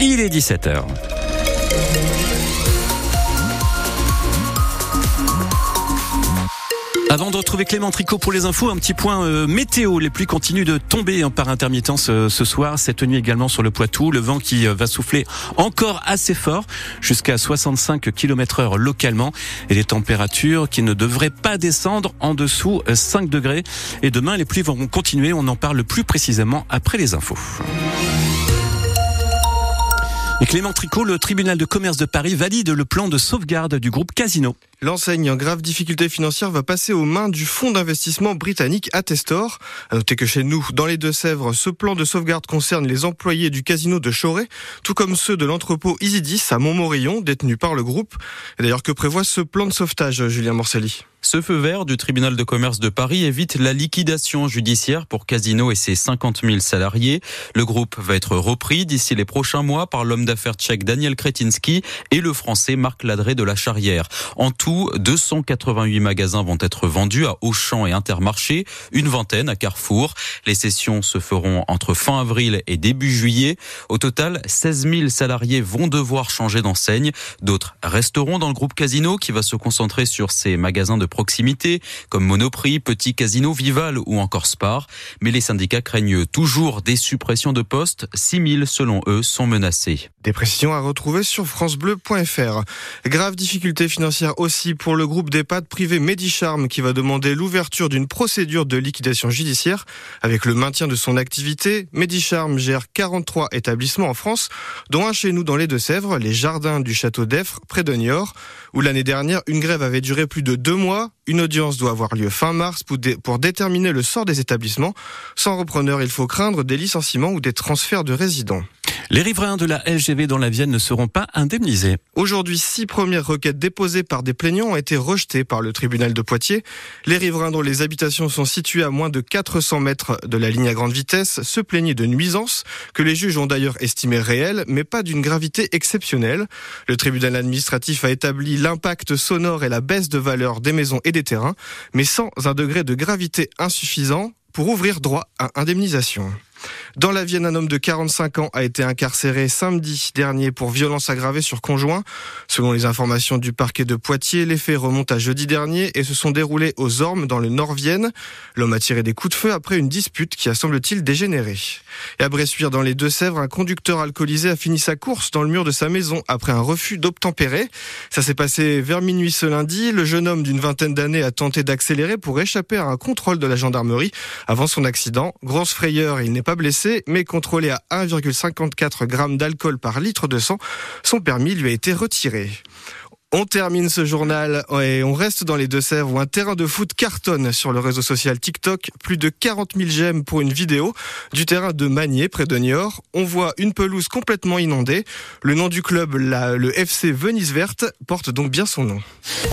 Il est 17h. Avant de retrouver Clément Tricot pour les infos, un petit point euh, météo. Les pluies continuent de tomber hein, par intermittence euh, ce soir. Cette nuit également sur le Poitou. Le vent qui euh, va souffler encore assez fort, jusqu'à 65 km heure localement. Et les températures qui ne devraient pas descendre en dessous 5 degrés. Et demain, les pluies vont continuer. On en parle plus précisément après les infos. Et Clément Tricot, le tribunal de commerce de Paris valide le plan de sauvegarde du groupe Casino. L'enseigne en grave difficulté financière va passer aux mains du fonds d'investissement britannique Attestor. À noter que chez nous, dans les Deux-Sèvres, ce plan de sauvegarde concerne les employés du casino de Choré, tout comme ceux de l'entrepôt Isidis à Montmorillon, détenu par le groupe. D'ailleurs, que prévoit ce plan de sauvetage, Julien Morcelli? Ce feu vert du tribunal de commerce de Paris évite la liquidation judiciaire pour Casino et ses 50 000 salariés. Le groupe va être repris d'ici les prochains mois par l'homme d'affaires tchèque Daniel Kretinsky et le français Marc Ladré de la Charrière. En tout, 288 magasins vont être vendus à Auchan et Intermarché, une vingtaine à Carrefour. Les sessions se feront entre fin avril et début juillet. Au total, 16 000 salariés vont devoir changer d'enseigne. D'autres resteront dans le groupe Casino qui va se concentrer sur ses magasins de proximité, comme Monoprix, Petit Casino, Vival ou encore Spar. Mais les syndicats craignent toujours des suppressions de postes. 6000, selon eux, sont menacés. Des précisions à retrouver sur francebleu.fr. Grave difficulté financière aussi pour le groupe d'EHPAD privé Medicharm qui va demander l'ouverture d'une procédure de liquidation judiciaire. Avec le maintien de son activité, Medicharm gère 43 établissements en France, dont un chez nous dans les Deux-Sèvres, les jardins du château d'Effre, près de Niort, où l'année dernière, une grève avait duré plus de deux mois une audience doit avoir lieu fin mars pour, déterminer le sort des établissements. Sans repreneur, il faut craindre des licenciements ou des transferts de résidents. Les riverains de la LGV dans la Vienne ne seront pas indemnisés. Aujourd'hui, six premières requêtes déposées par des plaignants ont été rejetées par le tribunal de Poitiers. Les riverains dont les habitations sont situées à moins de 400 mètres de la ligne à grande vitesse se plaignaient de nuisances que les juges ont d'ailleurs estimées réelles, mais pas d'une gravité exceptionnelle. Le tribunal administratif a établi l'impact sonore et la baisse de valeur des maisons et des terrains, mais sans un degré de gravité insuffisant pour ouvrir droit à indemnisation. Dans la Vienne, un homme de 45 ans a été incarcéré samedi dernier pour violence aggravée sur conjoint. Selon les informations du parquet de Poitiers, les faits remontent à jeudi dernier et se sont déroulés aux Ormes dans le Nord-Vienne. L'homme a tiré des coups de feu après une dispute qui a semble-t-il dégénéré. Et à Bressuire, dans les Deux-Sèvres, un conducteur alcoolisé a fini sa course dans le mur de sa maison après un refus d'obtempérer. Ça s'est passé vers minuit ce lundi. Le jeune homme d'une vingtaine d'années a tenté d'accélérer pour échapper à un contrôle de la gendarmerie avant son accident. Grosse frayeur, il n'est pas blessé, mais contrôlé à 1,54 g d'alcool par litre de sang. Son permis lui a été retiré. On termine ce journal et on reste dans les Deux-Sèvres où un terrain de foot cartonne sur le réseau social TikTok. Plus de 40 000 j'aime pour une vidéo du terrain de Magné près de Niort. On voit une pelouse complètement inondée. Le nom du club, le FC Venise Verte, porte donc bien son nom.